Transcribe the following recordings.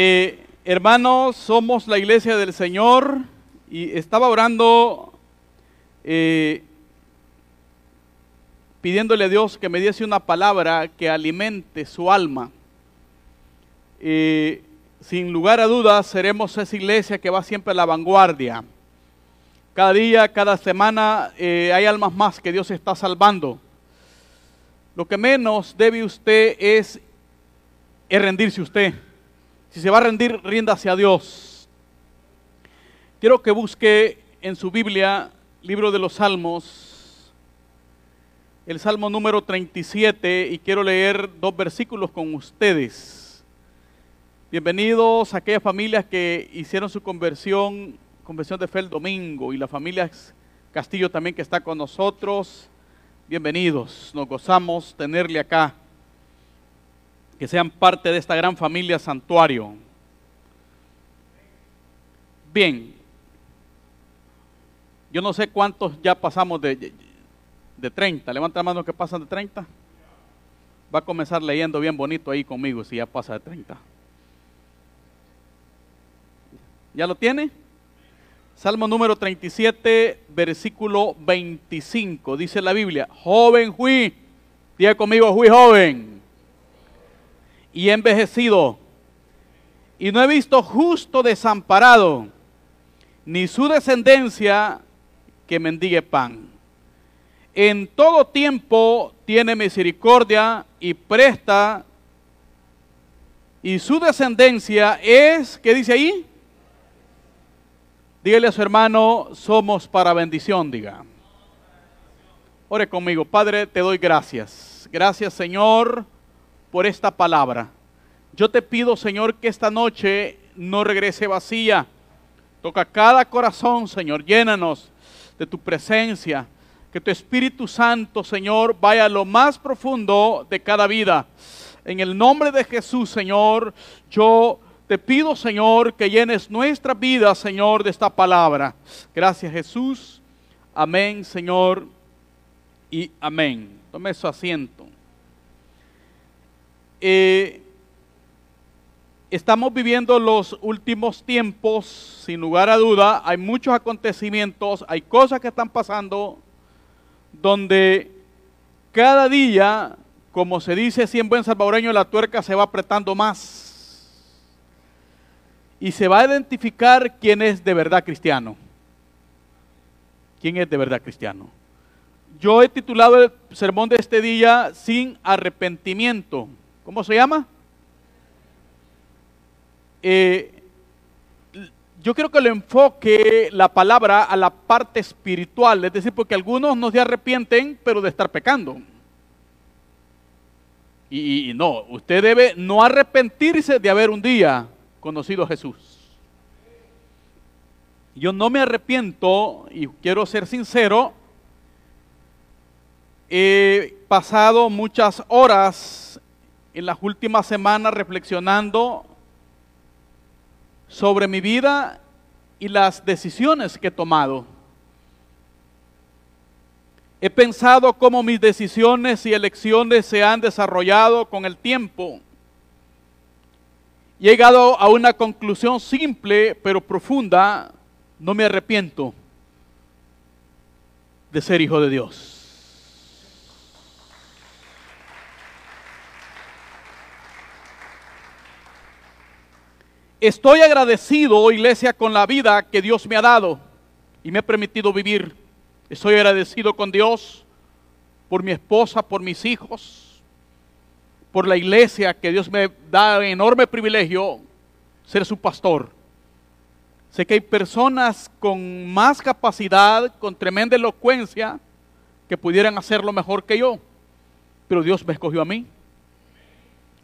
Eh, hermanos, somos la iglesia del Señor y estaba orando eh, pidiéndole a Dios que me diese una palabra que alimente su alma. Eh, sin lugar a dudas, seremos esa iglesia que va siempre a la vanguardia. Cada día, cada semana hay almas más que Dios está salvando. Lo que menos debe usted es, es rendirse usted. Si se va a rendir, rinda hacia Dios. Quiero que busque en su Biblia, libro de los Salmos, el Salmo número 37, y quiero leer dos versículos con ustedes. Bienvenidos a aquellas familias que hicieron su conversión, conversión de fe el domingo, y la familia Castillo también que está con nosotros. Bienvenidos, nos gozamos tenerle acá que sean parte de esta gran familia santuario. Bien, yo no sé cuántos ya pasamos de, de 30. Levanta la mano que pasan de 30. Va a comenzar leyendo bien bonito ahí conmigo si ya pasa de 30. ¿Ya lo tiene? Salmo número 37, versículo 25. Dice la Biblia, joven fui, diga conmigo, fui joven y envejecido, y no he visto justo desamparado, ni su descendencia que mendigue pan. En todo tiempo tiene misericordia y presta, y su descendencia es, ¿qué dice ahí? Dígale a su hermano, somos para bendición, diga. Ore conmigo, Padre, te doy gracias. Gracias, Señor por esta palabra. Yo te pido, Señor, que esta noche no regrese vacía. Toca cada corazón, Señor. Llénanos de tu presencia. Que tu Espíritu Santo, Señor, vaya a lo más profundo de cada vida. En el nombre de Jesús, Señor, yo te pido, Señor, que llenes nuestra vida, Señor, de esta palabra. Gracias, Jesús. Amén, Señor. Y amén. Tome su asiento. Eh, estamos viviendo los últimos tiempos, sin lugar a duda, hay muchos acontecimientos, hay cosas que están pasando donde cada día, como se dice así en buen salvadoreño, la tuerca se va apretando más. Y se va a identificar quién es de verdad cristiano. ¿Quién es de verdad cristiano? Yo he titulado el sermón de este día Sin arrepentimiento. ¿Cómo se llama? Eh, yo quiero que lo enfoque la palabra a la parte espiritual, es decir, porque algunos no se arrepienten, pero de estar pecando. Y, y, no, usted debe no arrepentirse de haber un día conocido a Jesús. Yo no me arrepiento y quiero ser sincero, he pasado muchas horas en las últimas semanas reflexionando sobre mi vida y las decisiones que he tomado. He pensado cómo mis decisiones y elecciones se han desarrollado con el tiempo. He llegado a una conclusión simple pero profunda. No me arrepiento de ser hijo de Dios. Estoy agradecido, iglesia, con la vida que Dios me ha dado y me ha permitido vivir. Estoy agradecido con Dios por mi esposa, por mis hijos, por la iglesia que Dios me da enorme privilegio ser su pastor. Sé que hay personas con más capacidad, con tremenda elocuencia, que pudieran hacerlo mejor que yo, pero Dios me escogió a mí.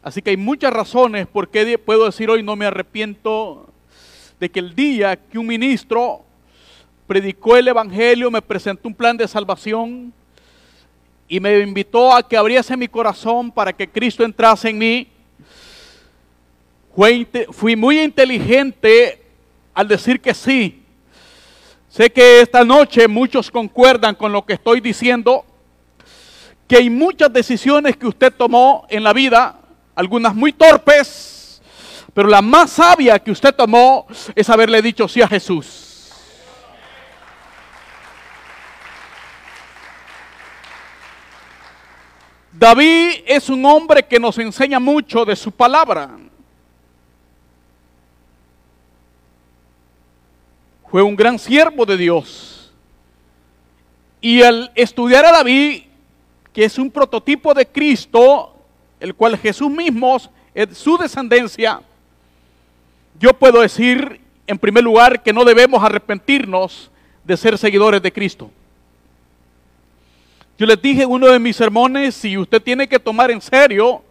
Así que hay muchas razones por qué puedo decir hoy no me arrepiento de que el día que un ministro predicó el Evangelio, me presentó un plan de salvación y me invitó a que abriese mi corazón para que Cristo entrase en mí. Fui muy inteligente al decir que sí. Sé que esta noche muchos concuerdan con lo que estoy diciendo, que hay muchas decisiones que usted tomó en la vida algunas muy torpes, Pero la más sabia que usted tomó es haberle dicho sí a Jesús. David es un hombre que nos enseña mucho de su palabra. Fue un gran siervo de Dios. Y al estudiar a David, que es un prototipo de Cristo, el cual Jesús mismo es su descendencia, yo puedo decir en primer lugar que no debemos arrepentirnos de ser seguidores de Cristo. Yo les dije en uno de mis sermones, si usted tiene que tomar en serio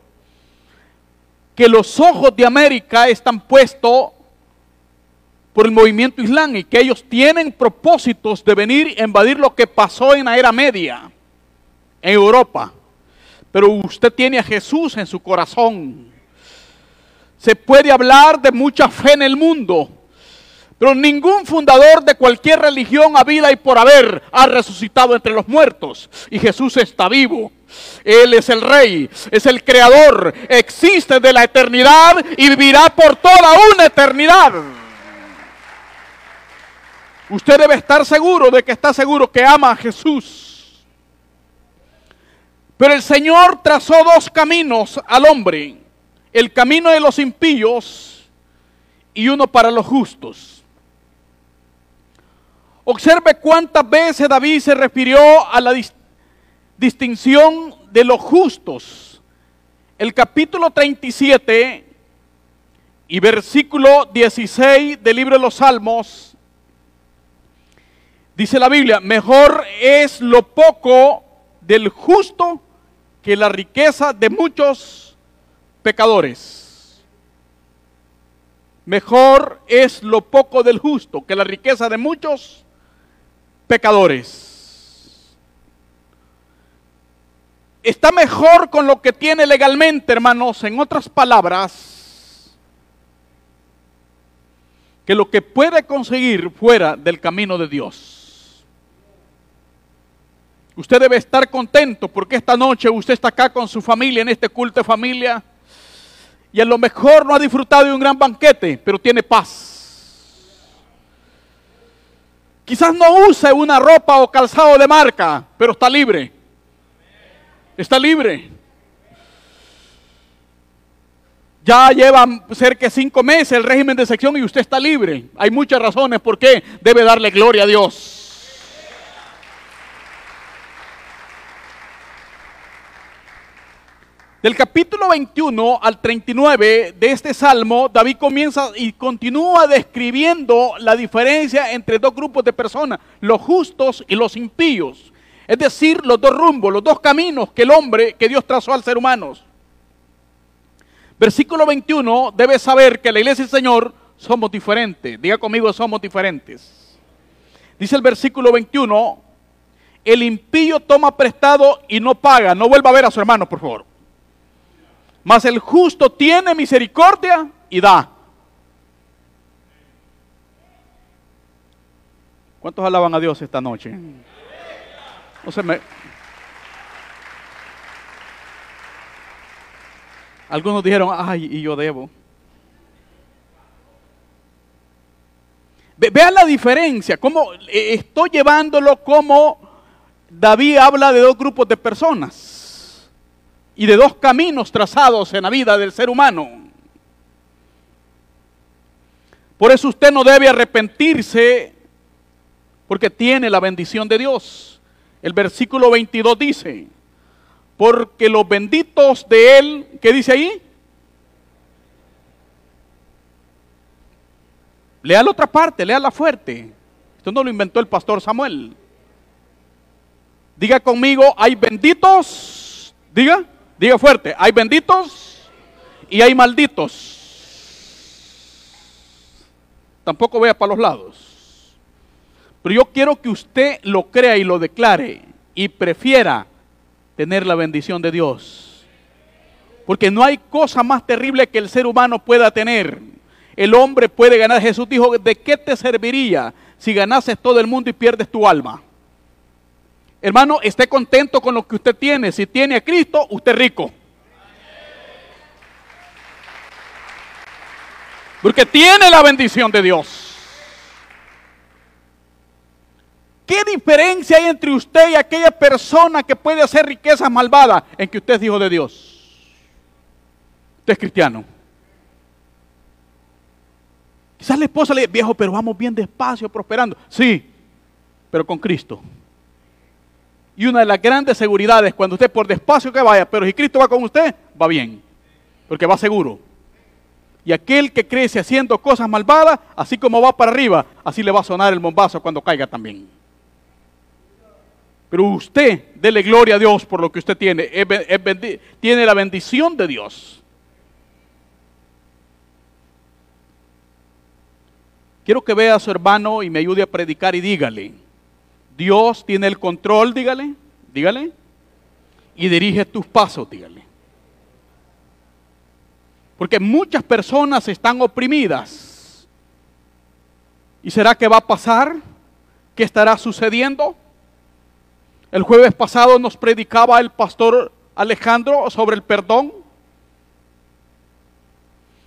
que los ojos de América están puestos por el movimiento islam y que ellos tienen propósitos de venir a invadir lo que pasó en la era media en Europa. Pero usted tiene a Jesús en su corazón. Se puede hablar de mucha fe en el mundo, pero ningún fundador de cualquier religión a vida y por haber ha resucitado entre los muertos. Y Jesús está vivo. Él es el rey, es el creador, existe de la eternidad y vivirá por toda una eternidad. Usted debe estar seguro de que está seguro que ama a Jesús. Pero el Señor trazó dos caminos al hombre. El camino de los impíos y uno para los justos. Observe cuántas veces David se refirió a la distinción de los justos. El capítulo 37 y versículo 16 del libro de los Salmos, dice la Biblia, mejor es lo poco del justo que la riqueza de muchos pecadores. Mejor es lo poco del justo que la riqueza de muchos pecadores. Está mejor con lo que tiene legalmente, hermanos, en otras palabras, que lo que puede conseguir fuera del camino de Dios. Usted debe estar contento porque esta noche usted está acá con su familia en este culto de familia y a lo mejor no ha disfrutado de un gran banquete, pero tiene paz Quizás no use una ropa o calzado de marca, pero está libre. Está libre. Ya lleva cerca de cinco meses el régimen de sección y usted está libre. Hay muchas razones por qué debe darle gloria a Dios. Del capítulo 21 al 39 de este salmo, David comienza y continúa describiendo la diferencia entre dos grupos de personas, los justos y los impíos. Es decir, los dos rumbos, los dos caminos que el hombre, que Dios trazó al ser humano. Versículo 21, debe saber que la iglesia del Señor somos diferentes. Diga conmigo, somos diferentes. Dice el versículo 21, el impío toma prestado y no paga. No vuelva a ver a su hermano, por favor. Mas el justo tiene misericordia y da. ¿Cuántos alaban a Dios esta noche? No se me... Algunos dijeron, ay, y yo debo. vean la diferencia, cómo eh, estoy llevándolo como David habla de dos grupos de personas y de dos caminos trazados en la vida del ser humano. Por eso usted no debe arrepentirse porque tiene la bendición de Dios. El versículo 22 dice, porque los benditos de Él, ¿qué dice ahí? Lea la otra parte, lea la fuerte. Esto no lo inventó el pastor Samuel. Diga conmigo, hay benditos, diga, Diga fuerte, hay benditos y hay malditos. Tampoco vea para los lados. Pero yo quiero que usted lo crea y lo declare y prefiera tener la bendición de Dios. Porque no hay cosa más terrible que el ser humano pueda tener. El hombre puede ganar. Jesús dijo, ¿de qué te serviría si ganases todo el mundo y pierdes tu alma? Hermano, esté contento con lo que usted tiene. Si tiene a Cristo, usted es rico. Porque tiene la bendición de Dios. ¿Qué diferencia hay entre usted y aquella persona que puede hacer riquezas malvadas en que usted es hijo de Dios? Usted es cristiano. Quizás la esposa le dice, viejo, pero vamos bien despacio, prosperando. Sí, pero con Cristo. Y una de las grandes seguridades, cuando usted por despacio que vaya, pero si Cristo va con usted, va bien, porque va seguro. Y aquel que crece haciendo cosas malvadas, así como va para arriba, así le va a sonar el bombazo cuando caiga también. Pero usted, dele gloria a Dios por lo que usted tiene. tiene la bendición de Dios. Quiero que vea a su hermano y me ayude a predicar y dígale, Dios tiene el control, dígale, dígale, y dirige tus pasos, dígale. Porque muchas personas están oprimidas. ¿Y será que va a pasar? ¿Qué estará sucediendo? El jueves pasado nos predicaba el pastor Alejandro sobre el perdón.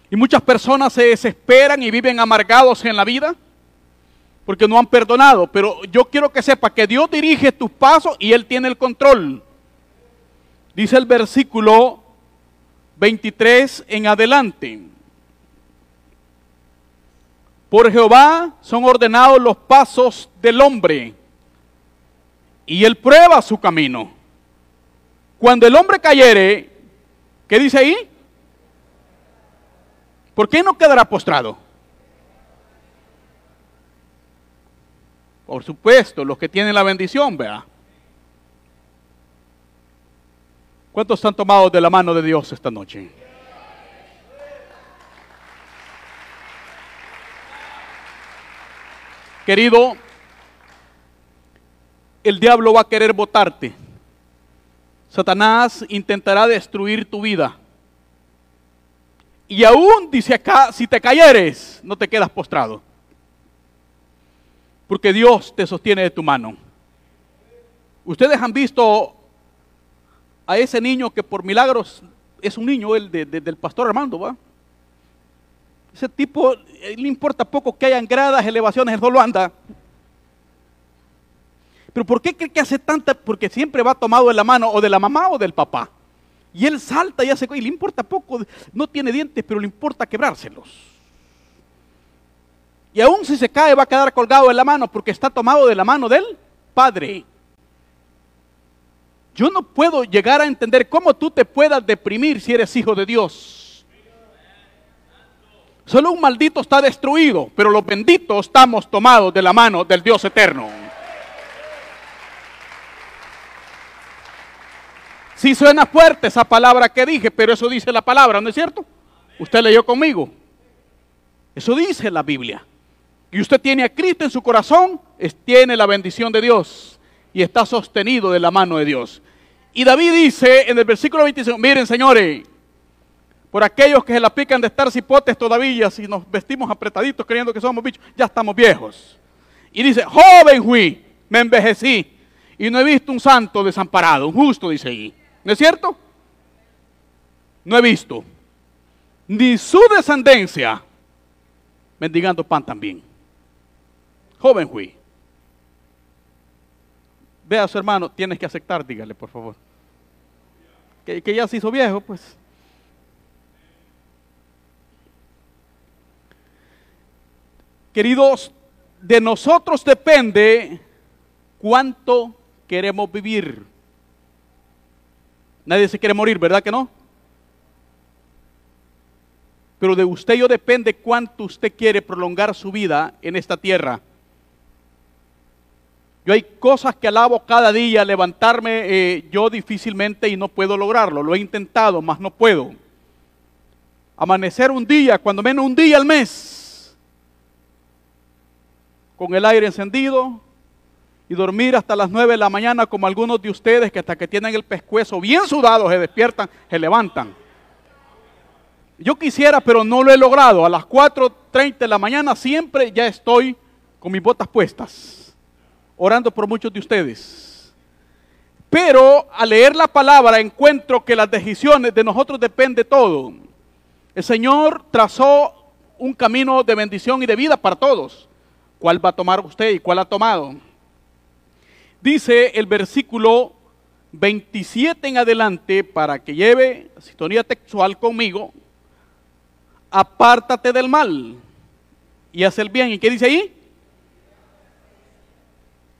Y muchas personas se desesperan y viven amargados en la vida porque no han perdonado. Pero yo quiero que sepa que Dios dirige tus pasos y Él tiene el control. Dice el versículo 23 en adelante. Por Jehová son ordenados los pasos del hombre y Él prueba su camino. Cuando el hombre cayere, ¿qué dice ahí? ¿Por qué no quedará postrado? Por supuesto, los que tienen la bendición, vea. ¿Cuántos están tomados de la mano de Dios esta noche? Querido, el diablo va a querer votarte. Satanás intentará destruir tu vida. Y aún dice acá, si te cayeres, no te quedas postrado. Porque Dios te sostiene de tu mano. Ustedes han visto a ese niño que por milagros es un niño, el del pastor Armando, ¿va? Ese tipo, eh, le importa poco que hayan gradas, elevaciones, él solo anda. Pero ¿por qué cree que hace tanta? Porque siempre va tomado de la mano o de la mamá o del papá. Y él salta y hace, y le importa poco, no tiene dientes, pero le importa quebrárselos. Y aún si se cae va a quedar colgado de la mano porque está tomado de la mano del Padre. Yo no puedo llegar a entender cómo tú te puedas deprimir si eres hijo de Dios. Solo un maldito está destruido, pero los benditos estamos tomados de la mano del Dios eterno. Sí suena fuerte esa palabra que dije, pero eso dice la palabra, ¿no es cierto? Usted leyó conmigo. Eso dice la Biblia. Y usted tiene a Cristo en su corazón, tiene la bendición de Dios y está sostenido de la mano de Dios. Y David dice en el versículo 25, miren señores, por aquellos que se la pican de estar cipotes todavía, si nos vestimos apretaditos creyendo que somos bichos, ya estamos viejos. Y dice, joven fui, me envejecí y no he visto un santo desamparado, un justo, dice ahí. ¿No es cierto? No he visto. Ni su descendencia mendigando pan también. Joven fui. Ve a su hermano, tienes que aceptar, dígale por favor. Que, que ya se hizo viejo, pues. Queridos, de nosotros depende cuánto queremos vivir. Nadie se quiere morir, ¿verdad que no? Pero de usted yo depende cuánto usted quiere prolongar su vida en esta tierra. Yo hay cosas que alabo cada día, levantarme eh, yo difícilmente y no puedo lograrlo. Lo he intentado, mas no puedo. Amanecer un día, cuando menos un día al mes, con el aire encendido, y dormir hasta las 9 de la mañana como algunos de ustedes que hasta que tienen el pescuezo bien sudado se despiertan, se levantan. Yo quisiera, pero no lo he logrado. A las 4.30 de la mañana siempre ya estoy con mis botas puestas, orando por muchos de ustedes. Pero al leer la palabra encuentro que las decisiones de nosotros depende todo. El Señor trazó un camino de bendición y de vida para todos. ¿Cuál va a tomar usted y cuál ha tomado? Dice el versículo 27 en adelante, para que lleve sintonía textual conmigo, apártate del mal y haz el bien. ¿Y qué dice ahí?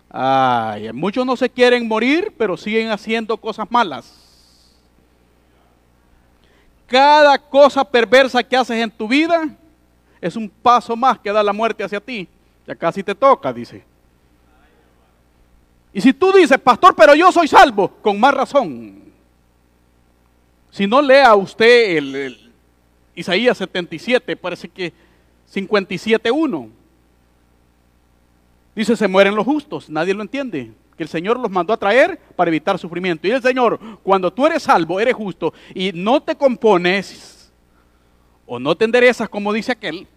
Ay, muchos no se quieren morir, pero siguen haciendo cosas malas. Cada cosa perversa que haces en tu vida es un paso más que da la muerte hacia ti. Ya casi te toca, dice. Y si tú dices, pastor, pero yo soy salvo, con más razón. Si no lea usted el, Isaías 77, parece que 57.1. Dice, se mueren los justos, nadie lo entiende. Que el Señor los mandó a traer para evitar sufrimiento. Y el Señor, cuando tú eres salvo, eres justo y no te compones o no te enderezas como dice aquel,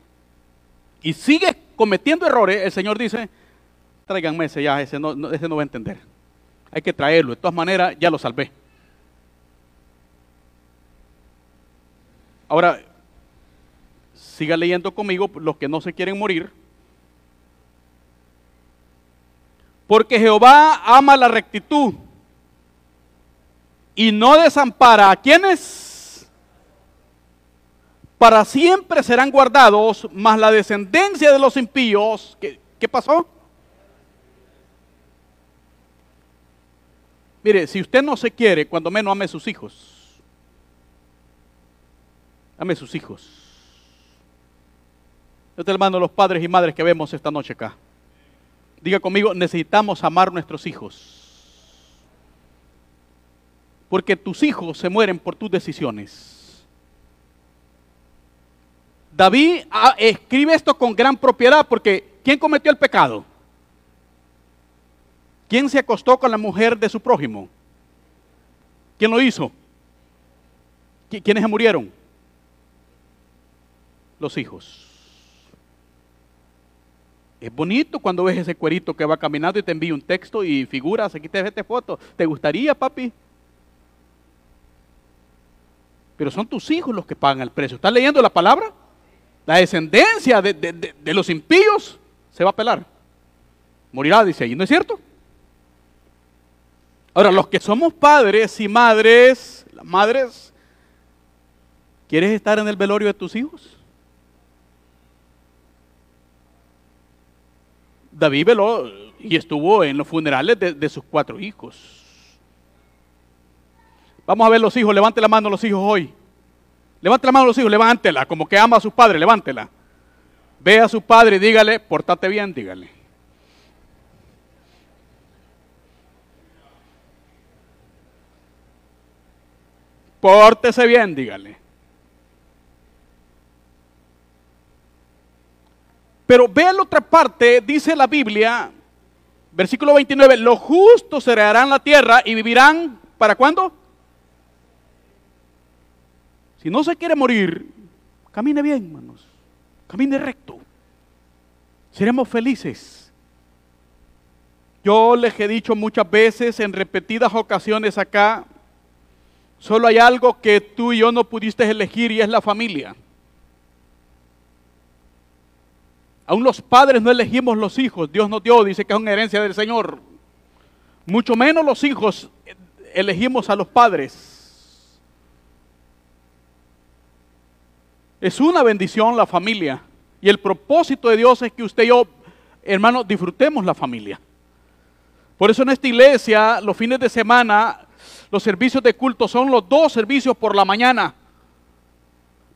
y sigues cometiendo errores, el Señor dice, tráiganme ese ya, ese no, ese no va a entender. Hay que traerlo, de todas maneras ya lo salvé. Ahora, siga leyendo conmigo los que no se quieren morir. Porque Jehová ama la rectitud y no desampara a quienes para siempre serán guardados, mas la descendencia de los impíos, ¿qué, pasó? Mire, si usted no se quiere, cuando menos ame a sus hijos. Ame a sus hijos. Yo te hermano los padres y madres que vemos esta noche acá. Diga conmigo, necesitamos amar a nuestros hijos. Porque tus hijos se mueren por tus decisiones. David ah, escribe esto con gran propiedad porque ¿quién cometió el pecado? ¿Quién se acostó con la mujer de su prójimo? ¿Quién lo hizo? ¿Quiénes se murieron? Los hijos. Es bonito cuando ves ese cuerito que va caminando y te envía un texto y figuras, aquí te esta foto. ¿Te gustaría, papi? Pero son tus hijos los que pagan el precio. ¿Estás leyendo la palabra? La descendencia de, de los impíos se va a pelar. Morirá, dice ahí. ¿No es cierto? Ahora, los que somos padres y madres, las madres, ¿quieres estar en el velorio de tus hijos? David veló y estuvo en los funerales de, sus cuatro hijos. Vamos a ver los hijos, levante la mano los hijos hoy. Levante la mano los hijos, levántela, como que ama a su padre, levántela. Ve a su padre y dígale, portate bien, dígale. Pórtese bien, dígale. Pero vea la otra parte, dice la Biblia, versículo 29, los justos heredarán la tierra y vivirán, ¿para cuándo? Si no se quiere morir, camine bien, hermanos. Camine recto. Seremos felices. Yo les he dicho muchas veces, en repetidas ocasiones acá, Solo hay algo que tú y yo no pudiste elegir y es la familia. Aún los padres no elegimos los hijos. Dios nos dio, dice que es una herencia del Señor. Mucho menos los hijos elegimos a los padres. Es una bendición la familia. Y el propósito de Dios es que usted y yo, hermanos, disfrutemos la familia. Por eso en esta iglesia, los fines de semana, los servicios de culto son los dos servicios por la mañana.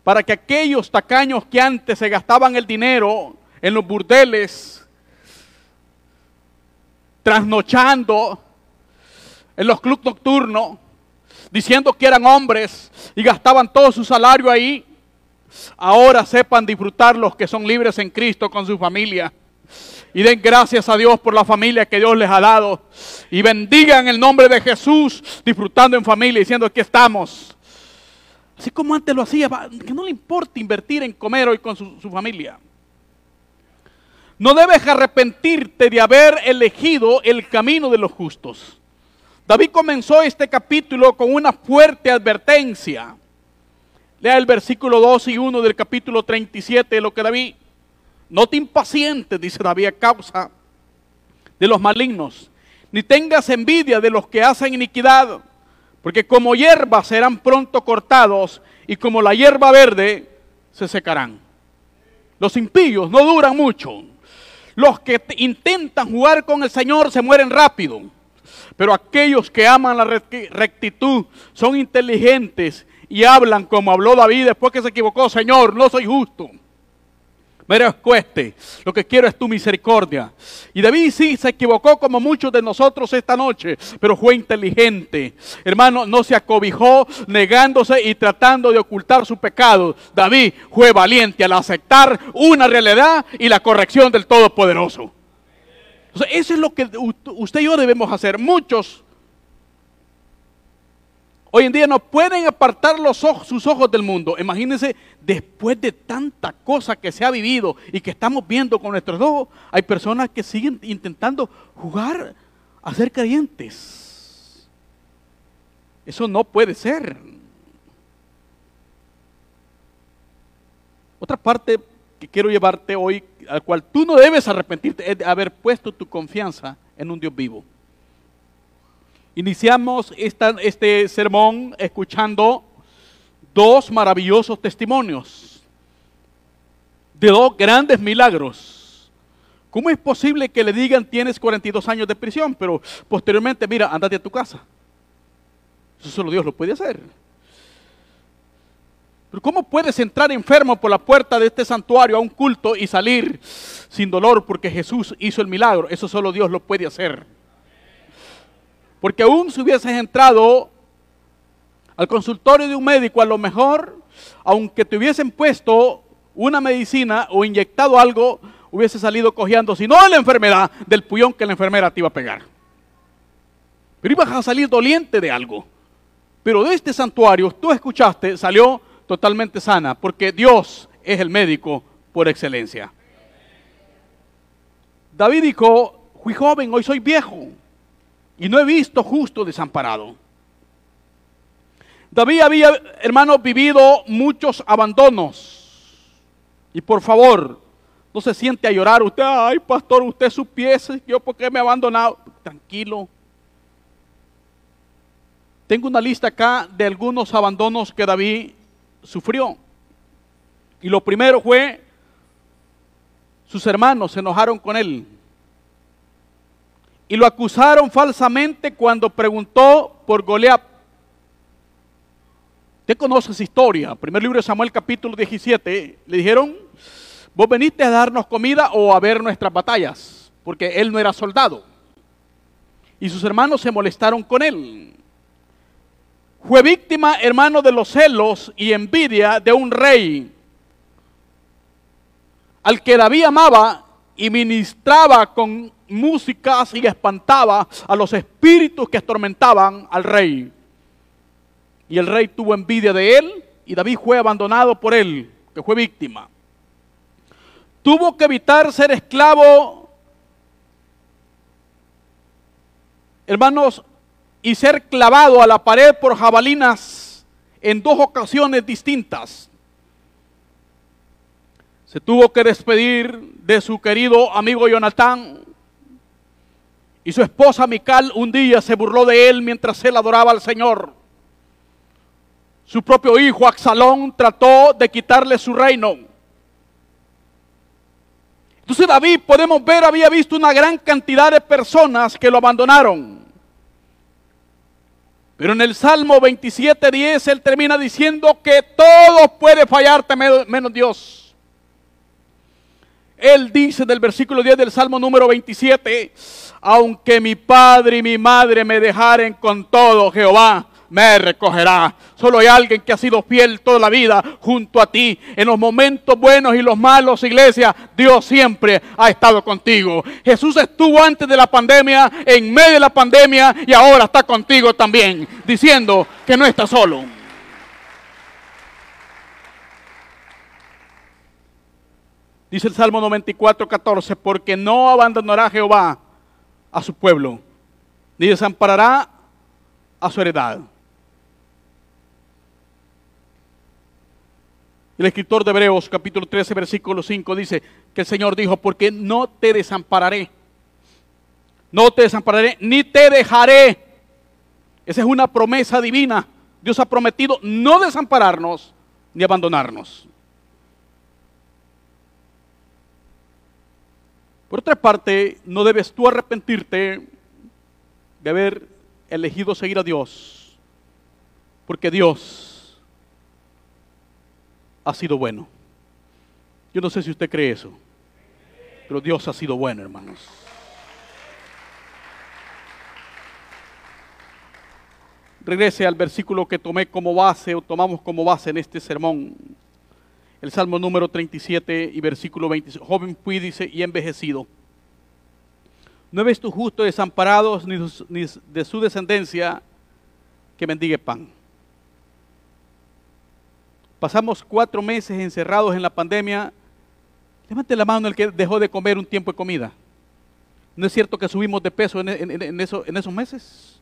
Para que aquellos tacaños que antes se gastaban el dinero en los burdeles, trasnochando en los clubes nocturnos, diciendo que eran hombres y gastaban todo su salario ahí, ahora sepan disfrutar los que son libres en Cristo con su familia y den gracias a Dios por la familia que Dios les ha dado. Y bendigan el nombre de Jesús disfrutando en familia, diciendo aquí estamos. Así como antes lo hacía, que no le importa invertir en comer hoy con su familia. No debes arrepentirte de haber elegido el camino de los justos. David comenzó este capítulo con una fuerte advertencia. Lea el versículo 2 y 1 del capítulo 37 de lo que David. No te impacientes, dice David, a causa de los malignos, ni tengas envidia de los que hacen iniquidad, porque como hierba serán pronto cortados y como la hierba verde se secarán. Los impíos no duran mucho. Los que intentan jugar con el Señor se mueren rápido. Pero aquellos que aman la rectitud son inteligentes y hablan como habló David después que se equivocó. Señor, no soy justo cueste, lo que quiero es tu misericordia. Y David sí se equivocó como muchos de nosotros esta noche, pero fue inteligente. Hermano, no se acobijó negándose y tratando de ocultar su pecado. David fue valiente al aceptar una realidad y la corrección del Todopoderoso. eso es lo que usted y yo debemos hacer. Muchos Hoy en día no pueden apartar los ojos, sus ojos del mundo. Imagínense, después de tanta cosa que se ha vivido y que estamos viendo con nuestros ojos, hay personas que siguen intentando jugar a ser creyentes. Eso no puede ser. Otra parte que quiero llevarte hoy, al cual tú no debes arrepentirte, es de haber puesto tu confianza en un Dios vivo. Iniciamos este sermón escuchando dos maravillosos testimonios de dos grandes milagros. ¿Cómo es posible que le digan tienes 42 años de prisión, pero posteriormente, mira, andate a tu casa? Eso solo Dios lo puede hacer. Pero ¿cómo puedes entrar enfermo por la puerta de este santuario a un culto y salir sin dolor porque Jesús hizo el milagro? Eso solo Dios lo puede hacer. Porque aún si hubieses entrado al consultorio de un médico, a lo mejor, aunque te hubiesen puesto una medicina o inyectado algo, hubiese salido cojeando, si no de la enfermedad, del puyón que la enfermera te iba a pegar. Pero ibas a salir doliente de algo. Pero de este santuario, tú escuchaste, salió totalmente sana, porque Dios es el médico por excelencia. David dijo, fui joven, hoy soy viejo y no he visto justo desamparado. David había, hermanos, vivido muchos abandonos. Y por favor, no se siente a llorar. Usted, ay, pastor, usted supiese yo por qué me he abandonado. Tranquilo. Tengo una lista acá de algunos abandonos que David sufrió. Y lo primero fue, sus hermanos se enojaron con él y lo acusaron falsamente cuando preguntó por Goliat. Usted conoce esa historia. Primer libro de Samuel capítulo 17. Le dijeron, vos veniste a darnos comida o a ver nuestras batallas, porque él no era soldado. Y sus hermanos se molestaron con él. Fue víctima, hermano, de los celos y envidia de un rey al que David amaba y ministraba con músicas y espantaba a los espíritus que atormentaban al rey. Y el rey tuvo envidia de él y David fue abandonado por él, que fue víctima. Tuvo que evitar ser esclavo, hermanos, y ser clavado a la pared por jabalinas en dos ocasiones distintas. Se tuvo que despedir de su querido amigo Jonatán, y su esposa Mical un día se burló de él mientras él adoraba al Señor. Su propio hijo Axalón trató de quitarle su reino. Entonces David, podemos ver, había visto una gran cantidad de personas que lo abandonaron. Pero en el Salmo 27.10 él termina diciendo que todo puede fallarte menos Dios. Él dice del versículo 10 del Salmo número 27, aunque mi padre y mi madre me dejaren con todo, Jehová me recogerá. Solo hay alguien que ha sido fiel toda la vida junto a ti. En los momentos buenos y los malos, iglesia, Dios siempre ha estado contigo. Jesús estuvo antes de la pandemia, en medio de la pandemia y ahora está contigo también, diciendo que no está solo. Dice el Salmo 94, 14, porque no abandonará Jehová a su pueblo, ni desamparará a su heredad. El escritor de Hebreos capítulo 13 versículo 5 dice que el Señor dijo, porque no te desampararé, no te desampararé, ni te dejaré. Esa es una promesa divina. Dios ha prometido no desampararnos ni abandonarnos. Por otra parte, no debes tú arrepentirte de haber elegido seguir a Dios, porque Dios ha sido bueno. Yo no sé si usted cree eso, pero Dios ha sido bueno, hermanos. Regrese al versículo que tomé como base o tomamos como base en este sermón. El Salmo número 37 y versículo 20. Joven fui, dice, y envejecido. No ves tu justo desamparados ni de su descendencia que mendigue pan. Pasamos cuatro meses encerrados en la pandemia. Levante la mano el que dejó de comer un tiempo de comida. ¿No es cierto que subimos de peso en, en esos meses?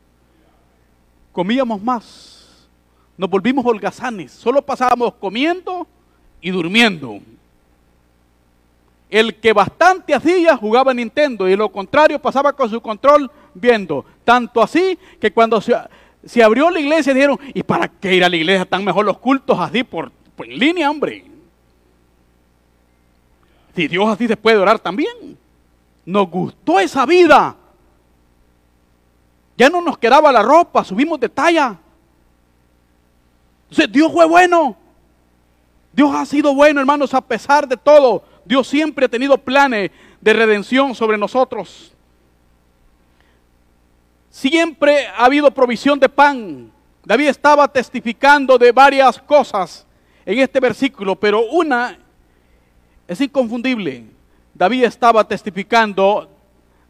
comíamos más, nos volvimos holgazanes, solo pasábamos comiendo y durmiendo. El que bastante hacía jugaba Nintendo y lo contrario pasaba con su control viendo. Tanto así que cuando se, abrió la iglesia dijeron, ¿y para qué ir a la iglesia? Están mejor los cultos así por, por en línea, hombre. Si Dios así se puede orar también. Nos gustó esa vida. Ya no nos quedaba la ropa, subimos de talla. Entonces, Dios fue bueno. Dios ha sido bueno, hermanos, a pesar de todo. Dios siempre ha tenido planes de redención sobre nosotros. Siempre ha habido provisión de pan. David estaba testificando de varias cosas en este versículo, pero una es inconfundible. David estaba testificando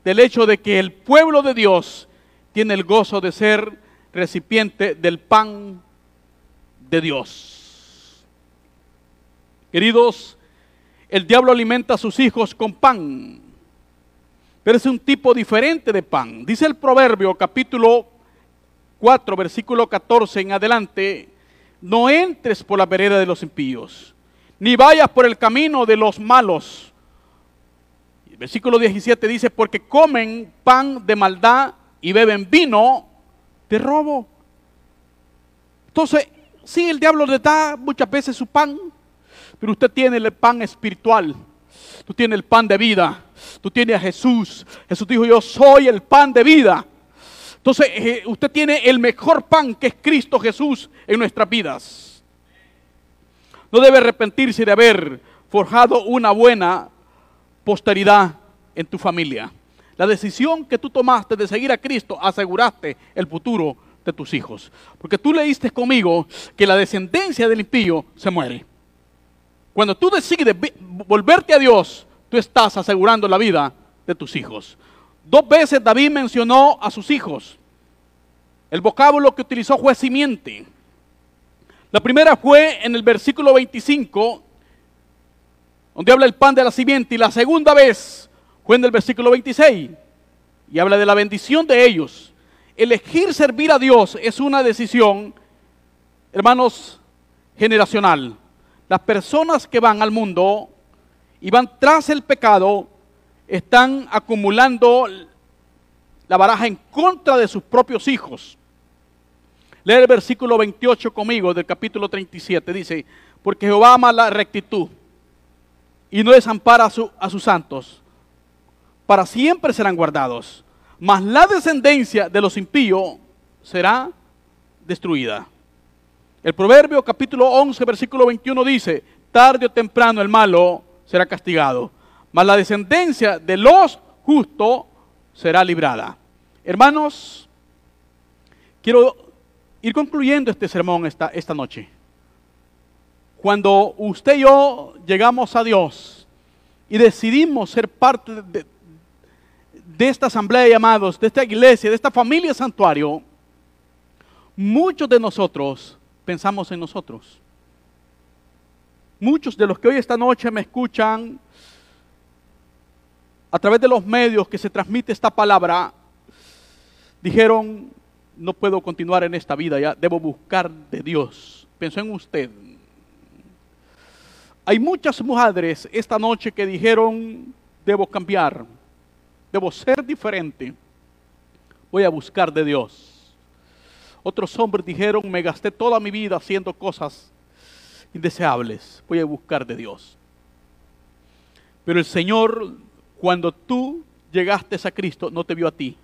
del hecho de que el pueblo de Dios tiene el gozo de ser recipiente del pan de Dios. Queridos, el diablo alimenta a sus hijos con pan, pero es un tipo diferente de pan. Dice el Proverbio capítulo 4, versículo 14 en adelante, no entres por la vereda de los impíos, ni vayas por el camino de los malos. Versículo 17 dice, porque comen pan de maldad y beben vino de robo. Entonces, sí, el diablo le da muchas veces su pan, pero usted tiene el pan espiritual. Tú tienes el pan de vida. Tú tienes a Jesús. Jesús dijo, yo soy el pan de vida. Entonces, eh, usted tiene el mejor pan que es Cristo Jesús en nuestras vidas. No debe arrepentirse de haber forjado una buena posteridad en tu familia. La decisión que tú tomaste de seguir a Cristo aseguraste el futuro de tus hijos. Porque tú leíste conmigo que la descendencia del impío se muere. Cuando tú decides volverte a Dios, tú estás asegurando la vida de tus hijos. Dos veces David mencionó a sus hijos. El vocábulo que utilizó fue simiente. La primera fue en el versículo 25, donde habla el pan de la simiente, y la segunda vez fue en el versículo 26 y habla de la bendición de ellos. Elegir servir a Dios es una decisión, hermanos, generacional. Las personas que van al mundo y van tras el pecado están acumulando la baraja en contra de sus propios hijos. Lee el versículo 28 conmigo del capítulo 37. Dice, porque Jehová ama la rectitud y no desampara a sus santos para siempre serán guardados, mas la descendencia de los impíos será destruida. El Proverbio capítulo 11, versículo 21 dice, tarde o temprano el malo será castigado, mas la descendencia de los justos será librada. Hermanos, quiero ir concluyendo este sermón esta, esta noche. Cuando usted y yo llegamos a Dios y decidimos ser parte de, de esta asamblea de llamados, de esta iglesia, de esta familia santuario, muchos de nosotros pensamos en nosotros. Muchos de los que hoy esta noche me escuchan a través de los medios que se transmite esta palabra, dijeron, no puedo continuar en esta vida, ya debo buscar de Dios. Pensó en usted. Hay muchas madres esta noche que dijeron, debo cambiar, debo ser diferente, voy a buscar de Dios. Otros hombres dijeron, me gasté toda mi vida haciendo cosas indeseables, voy a buscar de Dios. Pero el Señor, cuando tú llegaste a Cristo, no te vio a ti,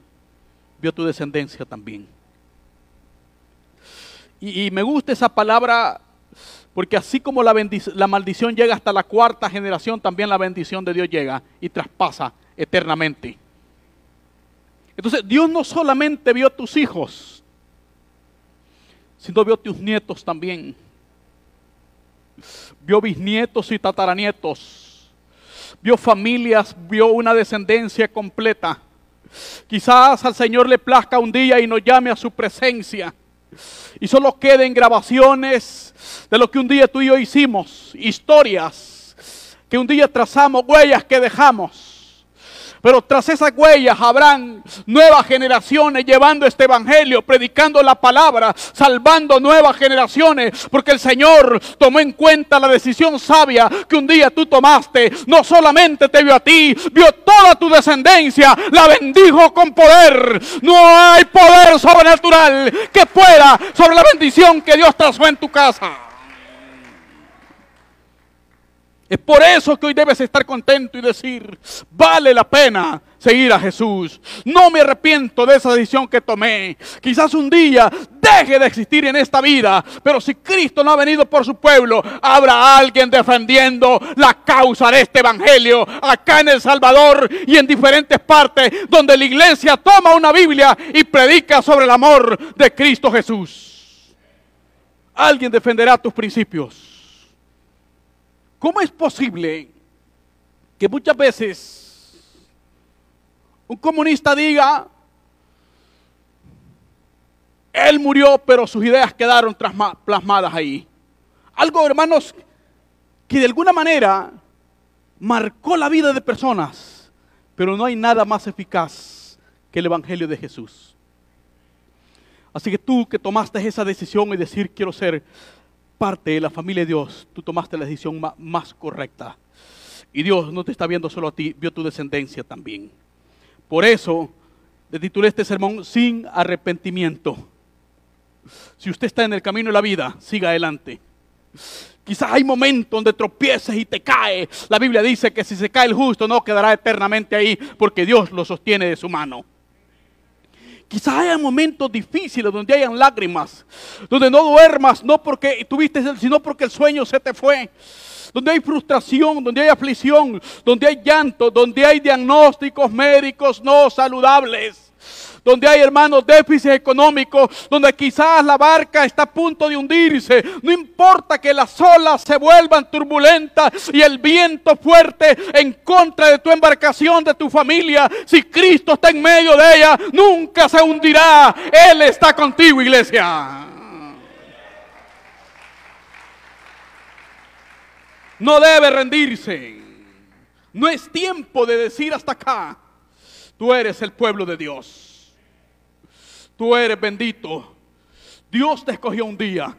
vio a tu descendencia también. Y, me gusta esa palabra porque así como la, la maldición llega hasta la cuarta generación, también la bendición de Dios llega y traspasa eternamente. Entonces Dios no solamente vio a tus hijos, sino vio a tus nietos también. Vio bisnietos y tataranietos. Vio familias, vio una descendencia completa. Quizás al Señor le plazca un día y nos llame a su presencia. Y solo queden grabaciones de lo que un día tú y yo hicimos, historias que un día trazamos, huellas que dejamos. Pero tras esas huellas habrán nuevas generaciones llevando este evangelio, predicando la palabra, salvando nuevas generaciones, porque el Señor tomó en cuenta la decisión sabia que un día tú tomaste. No solamente te vio a ti, vio toda tu descendencia, la bendijo con poder. No hay poder sobrenatural que pueda sobre la bendición que Dios trazó en tu casa. Es por eso que hoy debes estar contento y decir, vale la pena seguir a Jesús. No me arrepiento de esa decisión que tomé. Quizás un día deje de existir en esta vida, pero si Cristo no ha venido por su pueblo, habrá alguien defendiendo la causa de este evangelio acá en El Salvador y en diferentes partes donde la iglesia toma una Biblia y predica sobre el amor de Cristo Jesús. Alguien defenderá tus principios. ¿Cómo es posible que muchas veces un comunista diga, él murió, pero sus ideas quedaron plasmadas ahí? Algo, hermanos, que de alguna manera marcó la vida de personas, pero no hay nada más eficaz que el Evangelio de Jesús. Así que tú que tomaste esa decisión y decir quiero ser parte de la familia de Dios, tú tomaste la decisión más correcta. Y Dios no te está viendo solo a ti, vio tu descendencia también. Por eso le titulé este sermón sin arrepentimiento. Si usted está en el camino de la vida, siga adelante. Quizás hay momentos donde tropieces y te cae. La Biblia dice que si se cae el justo no quedará eternamente ahí porque Dios lo sostiene de su mano. Quizás haya momentos difíciles donde hayan lágrimas, donde no duermas, no porque tuviste, sino porque el sueño se te fue. Donde hay frustración, donde hay aflicción, donde hay llanto, donde hay diagnósticos médicos no saludables donde hay hermanos déficit económico, donde quizás la barca está a punto de hundirse. No importa que las olas se vuelvan turbulentas y el viento fuerte en contra de tu embarcación, de tu familia. Si Cristo está en medio de ella, nunca se hundirá. Él está contigo, iglesia. No debe rendirse. No es tiempo de decir hasta acá, tú eres el pueblo de Dios. Tú eres bendito. Dios te escogió un día.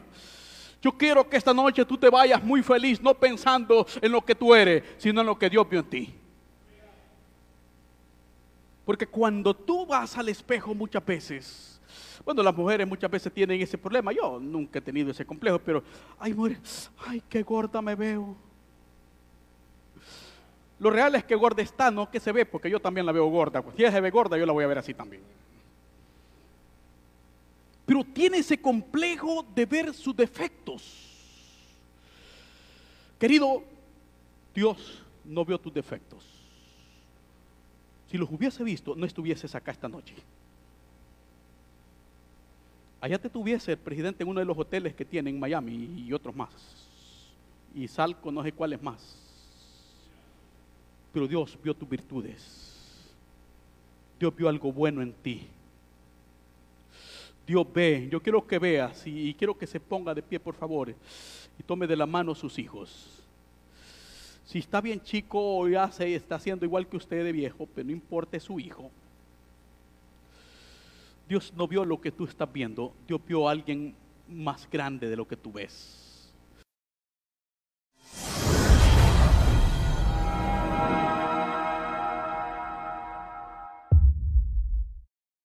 Yo quiero que esta noche tú te vayas muy feliz, no pensando en lo que tú eres, sino en lo que Dios vio en ti. Porque cuando tú vas al espejo muchas veces, bueno, las mujeres muchas veces tienen ese problema. Yo nunca he tenido ese complejo, pero ay, mujeres, ay, qué gorda me veo. Lo real es que gorda está, no que se ve, porque yo también la veo gorda. Si ella se ve gorda, yo la voy a ver así también pero tiene ese complejo de ver sus defectos. Querido, Dios no vio tus defectos. Si los hubiese visto, no estuvieses acá esta noche. Allá te tuviese el presidente en uno de los hoteles que tiene en Miami y otros más. Y Salco, no sé cuáles más. Pero Dios vio tus virtudes. Dios vio algo bueno en ti. Dios ve. Yo quiero que veas y quiero que se ponga de pie, por favor, y tome de la mano a sus hijos. Si está bien chico ya se está haciendo igual que usted de viejo, pero no importa su hijo. Dios no vio lo que tú estás viendo, Dios vio a alguien más grande de lo que tú ves.